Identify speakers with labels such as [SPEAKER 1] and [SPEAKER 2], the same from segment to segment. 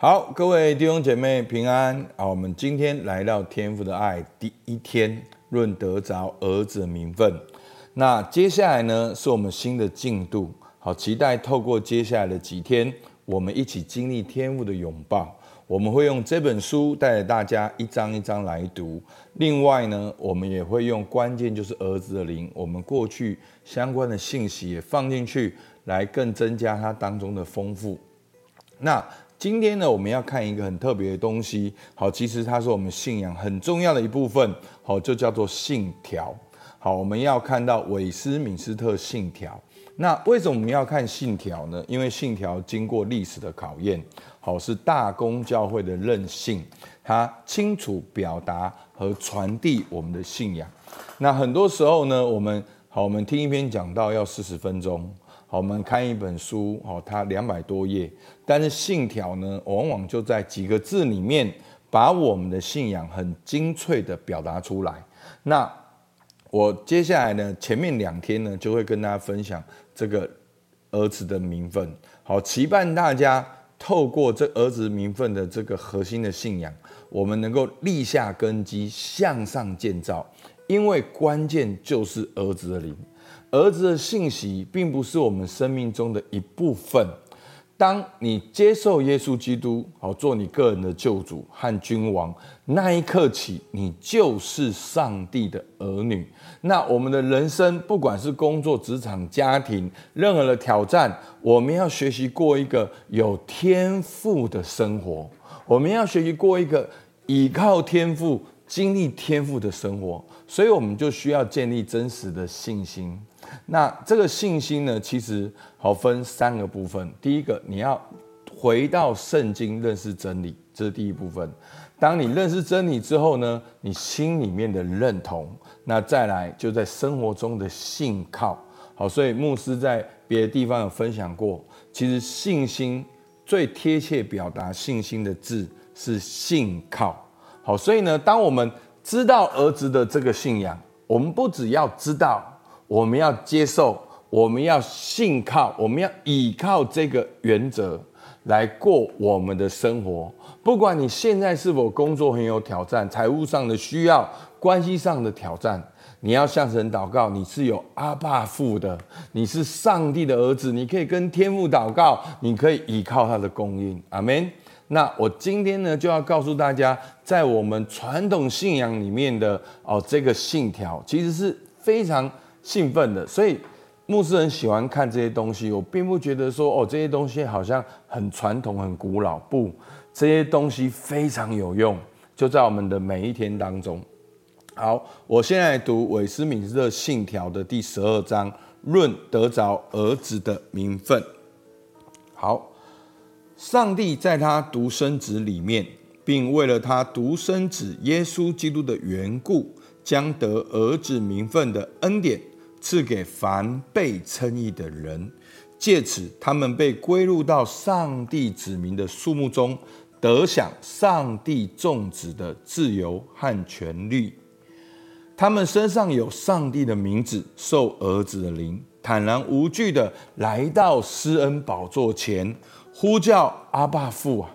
[SPEAKER 1] 好，各位弟兄姐妹平安。好，我们今天来到天父的爱第一天，论得着儿子的名分。那接下来呢，是我们新的进度。好，期待透过接下来的几天，我们一起经历天父的拥抱。我们会用这本书带着大家一章一章来读。另外呢，我们也会用关键就是儿子的灵，我们过去相关的信息也放进去，来更增加它当中的丰富。那今天呢，我们要看一个很特别的东西。好，其实它是我们信仰很重要的一部分。好，就叫做信条。好，我们要看到韦斯敏斯特信条。那为什么我们要看信条呢？因为信条经过历史的考验。好，是大公教会的任性，它清楚表达和传递我们的信仰。那很多时候呢，我们好，我们听一篇讲到要四十分钟。好，我们看一本书，好，它两百多页，但是信条呢，往往就在几个字里面，把我们的信仰很精粹地表达出来。那我接下来呢，前面两天呢，就会跟大家分享这个儿子的名分，好，期盼大家透过这儿子名分的这个核心的信仰，我们能够立下根基，向上建造，因为关键就是儿子的灵。儿子的信息并不是我们生命中的一部分。当你接受耶稣基督，好做你个人的救主和君王，那一刻起，你就是上帝的儿女。那我们的人生，不管是工作、职场、家庭，任何的挑战，我们要学习过一个有天赋的生活。我们要学习过一个依靠天赋、经历天赋的生活。所以，我们就需要建立真实的信心。那这个信心呢，其实好分三个部分。第一个，你要回到圣经认识真理，这是第一部分。当你认识真理之后呢，你心里面的认同，那再来就在生活中的信靠。好，所以牧师在别的地方有分享过，其实信心最贴切表达信心的字是信靠。好，所以呢，当我们知道儿子的这个信仰，我们不只要知道。我们要接受，我们要信靠，我们要依靠这个原则来过我们的生活。不管你现在是否工作很有挑战，财务上的需要，关系上的挑战，你要向神祷告。你是有阿爸父的，你是上帝的儿子，你可以跟天父祷告，你可以依靠他的供应。阿门。那我今天呢，就要告诉大家，在我们传统信仰里面的哦，这个信条其实是非常。兴奋的，所以牧师很喜欢看这些东西。我并不觉得说哦，这些东西好像很传统、很古老。不，这些东西非常有用，就在我们的每一天当中。好，我现在读韦斯敏斯特信条的第十二章，论得着儿子的名分。好，上帝在他独生子里面，并为了他独生子耶稣基督的缘故，将得儿子名分的恩典。赐给凡被称义的人，借此他们被归入到上帝子民的数目中，得享上帝众子的自由和权利。他们身上有上帝的名字，受儿子的灵，坦然无惧地来到施恩宝座前，呼叫阿爸父啊！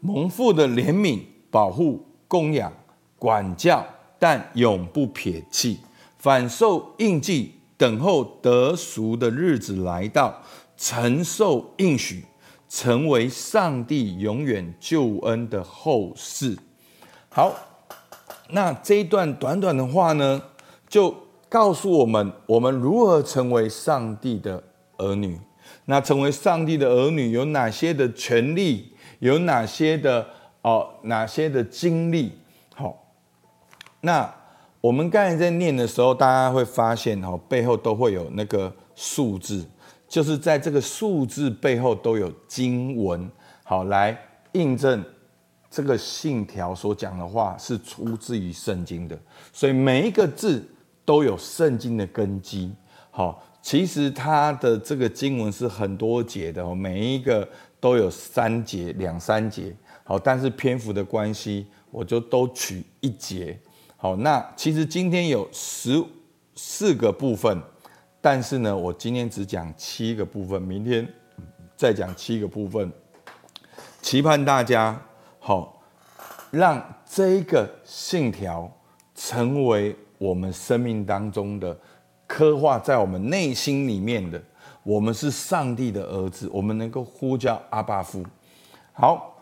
[SPEAKER 1] 蒙父的怜悯、保护、供养、管教，但永不撇弃，反受印记。等候得赎的日子来到，承受应许，成为上帝永远救恩的后嗣。好，那这一段短短的话呢，就告诉我们，我们如何成为上帝的儿女。那成为上帝的儿女有哪些的权利？有哪些的哦？哪些的经历？好，那。我们刚才在念的时候，大家会发现哦，背后都会有那个数字，就是在这个数字背后都有经文，好来印证这个信条所讲的话是出自于圣经的。所以每一个字都有圣经的根基。好，其实它的这个经文是很多节的哦，每一个都有三节、两三节。好，但是篇幅的关系，我就都取一节。好，那其实今天有十四个部分，但是呢，我今天只讲七个部分，明天再讲七个部分。期盼大家好，让这个信条成为我们生命当中的刻画在我们内心里面的。我们是上帝的儿子，我们能够呼叫阿爸父。好。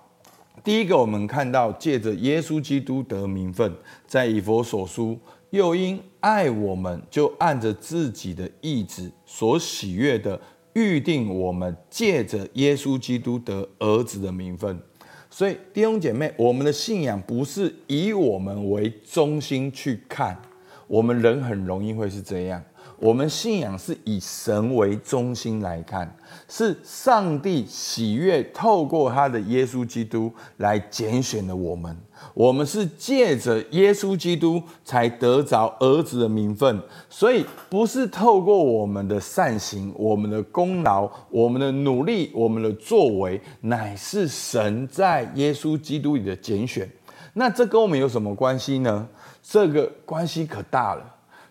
[SPEAKER 1] 第一个，我们看到借着耶稣基督得名分，在以弗所书，又因爱我们，就按着自己的意志所喜悦的预定我们，借着耶稣基督得儿子的名分。所以弟兄姐妹，我们的信仰不是以我们为中心去看，我们人很容易会是这样。我们信仰是以神为中心来看，是上帝喜悦透过他的耶稣基督来拣选了我们。我们是借着耶稣基督才得着儿子的名分，所以不是透过我们的善行、我们的功劳、我们的努力、我们的作为，乃是神在耶稣基督里的拣选。那这跟我们有什么关系呢？这个关系可大了。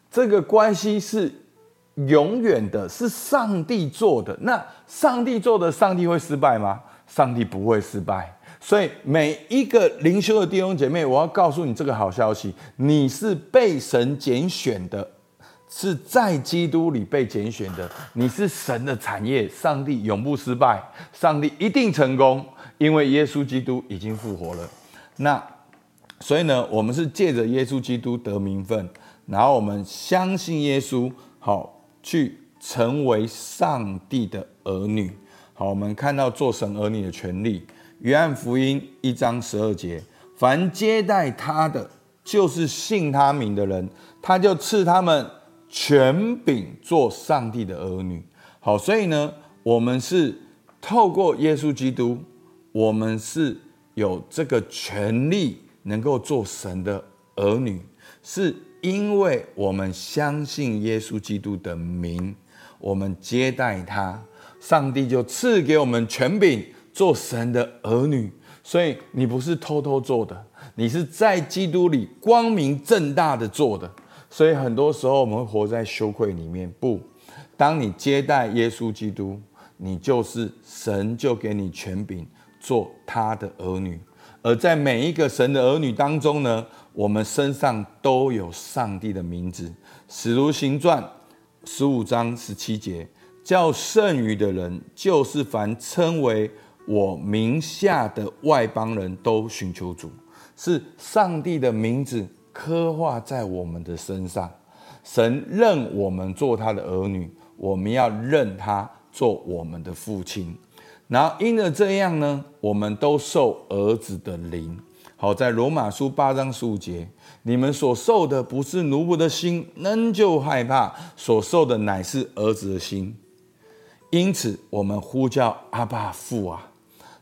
[SPEAKER 1] 这个关系是永远的，是上帝做的。那上帝做的，上帝会失败吗？上帝不会失败。所以每一个灵修的弟兄姐妹，我要告诉你这个好消息：你是被神拣选的，是在基督里被拣选的。你是神的产业，上帝永不失败，上帝一定成功，因为耶稣基督已经复活了。那所以呢，我们是借着耶稣基督得名分。然后我们相信耶稣，好去成为上帝的儿女。好，我们看到做神儿女的权利。约翰福音一章十二节：凡接待他的，就是信他名的人，他就赐他们权柄做上帝的儿女。好，所以呢，我们是透过耶稣基督，我们是有这个权利，能够做神的儿女，是。因为我们相信耶稣基督的名，我们接待他，上帝就赐给我们权柄做神的儿女。所以你不是偷偷做的，你是在基督里光明正大的做的。所以很多时候我们会活在羞愧里面。不，当你接待耶稣基督，你就是神就给你权柄做他的儿女。而在每一个神的儿女当中呢，我们身上都有上帝的名字，使徒行传十五章十七节，叫剩余的人，就是凡称为我名下的外邦人都寻求主，是上帝的名字刻画在我们的身上。神认我们做他的儿女，我们要认他做我们的父亲。然后因着这样呢，我们都受儿子的灵。好，在罗马书八章十五节，你们所受的不是奴仆的心，仍旧害怕；所受的乃是儿子的心。因此，我们呼叫阿爸父啊。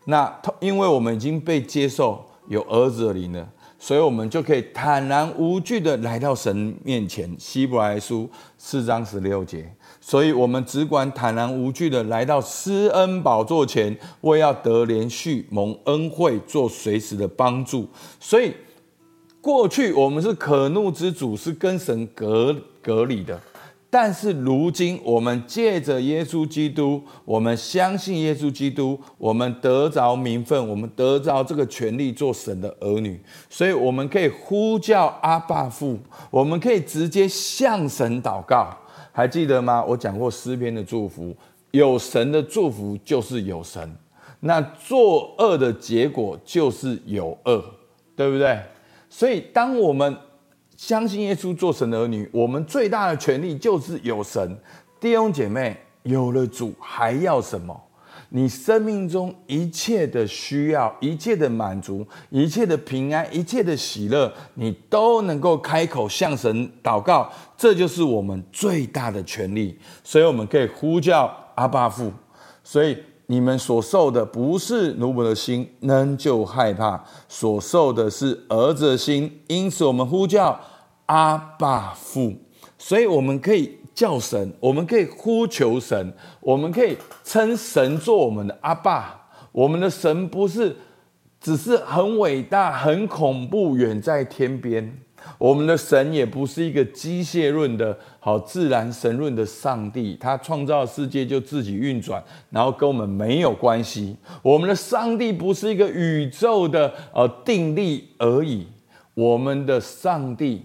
[SPEAKER 1] 那因为我们已经被接受有儿子的灵了，所以我们就可以坦然无惧的来到神面前。希伯来书四章十六节。所以，我们只管坦然无惧的来到施恩宝座前，为要得连续、蒙恩惠、做随时的帮助。所以，过去我们是可怒之主，是跟神隔隔离的。但是，如今我们借着耶稣基督，我们相信耶稣基督，我们得着名分，我们得着这个权利做神的儿女。所以，我们可以呼叫阿爸父，我们可以直接向神祷告。还记得吗？我讲过诗篇的祝福，有神的祝福就是有神，那作恶的结果就是有恶，对不对？所以，当我们相信耶稣做神的儿女，我们最大的权利就是有神。弟兄姐妹，有了主还要什么？你生命中一切的需要、一切的满足、一切的平安、一切的喜乐，你都能够开口向神祷告，这就是我们最大的权利。所以我们可以呼叫阿爸父。所以你们所受的不是奴仆的心，仍旧害怕；所受的是儿子的心，因此我们呼叫阿爸父。所以我们可以。叫神，我们可以呼求神，我们可以称神做我们的阿爸。我们的神不是只是很伟大、很恐怖，远在天边。我们的神也不是一个机械论的好自然神论的上帝，他创造世界就自己运转，然后跟我们没有关系。我们的上帝不是一个宇宙的呃定力而已，我们的上帝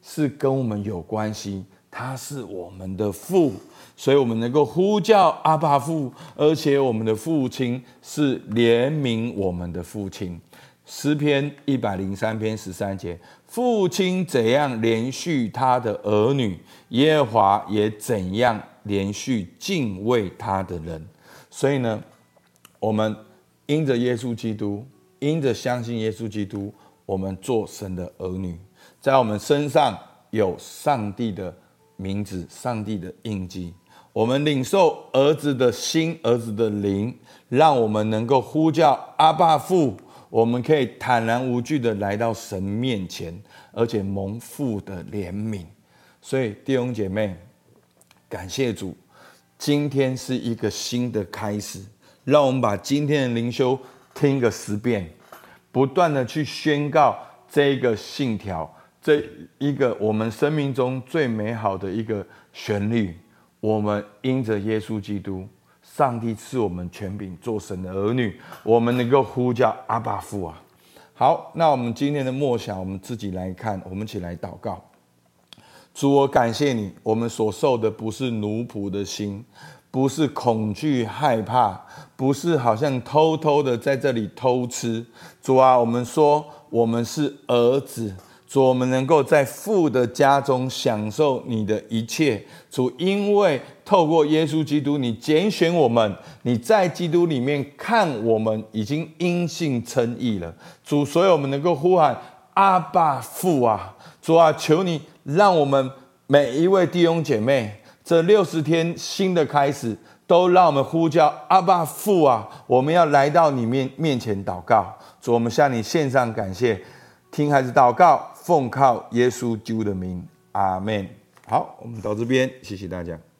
[SPEAKER 1] 是跟我们有关系，他是我们的父。所以，我们能够呼叫阿爸父，而且我们的父亲是怜悯我们的父亲。诗篇一百零三篇十三节：父亲怎样连续他的儿女，耶和华也怎样连续敬畏他的人。所以呢，我们因着耶稣基督，因着相信耶稣基督，我们做神的儿女，在我们身上有上帝的名字、上帝的印记。我们领受儿子的心、儿子的灵，让我们能够呼叫阿爸父。我们可以坦然无惧的来到神面前，而且蒙父的怜悯。所以弟兄姐妹，感谢主，今天是一个新的开始。让我们把今天的灵修听个十遍，不断的去宣告这个信条，这一个我们生命中最美好的一个旋律。我们因着耶稣基督，上帝赐我们权柄做神的儿女，我们能够呼叫阿爸父啊！好，那我们今天的默想，我们自己来看，我们一起来祷告。主，我感谢你，我们所受的不是奴仆的心，不是恐惧害怕，不是好像偷偷的在这里偷吃。主啊，我们说我们是儿子。主，我们能够在父的家中享受你的一切。主，因为透过耶稣基督，你拣选我们，你在基督里面看我们已经因信称义了。主，所以我们能够呼喊阿爸父啊！主啊，求你让我们每一位弟兄姐妹，这六十天新的开始，都让我们呼叫阿爸父啊！我们要来到你面面前祷告。主，我们向你献上感谢，听孩子祷告。奉靠耶稣基督的名，阿门。好，我们到这边，谢谢大家。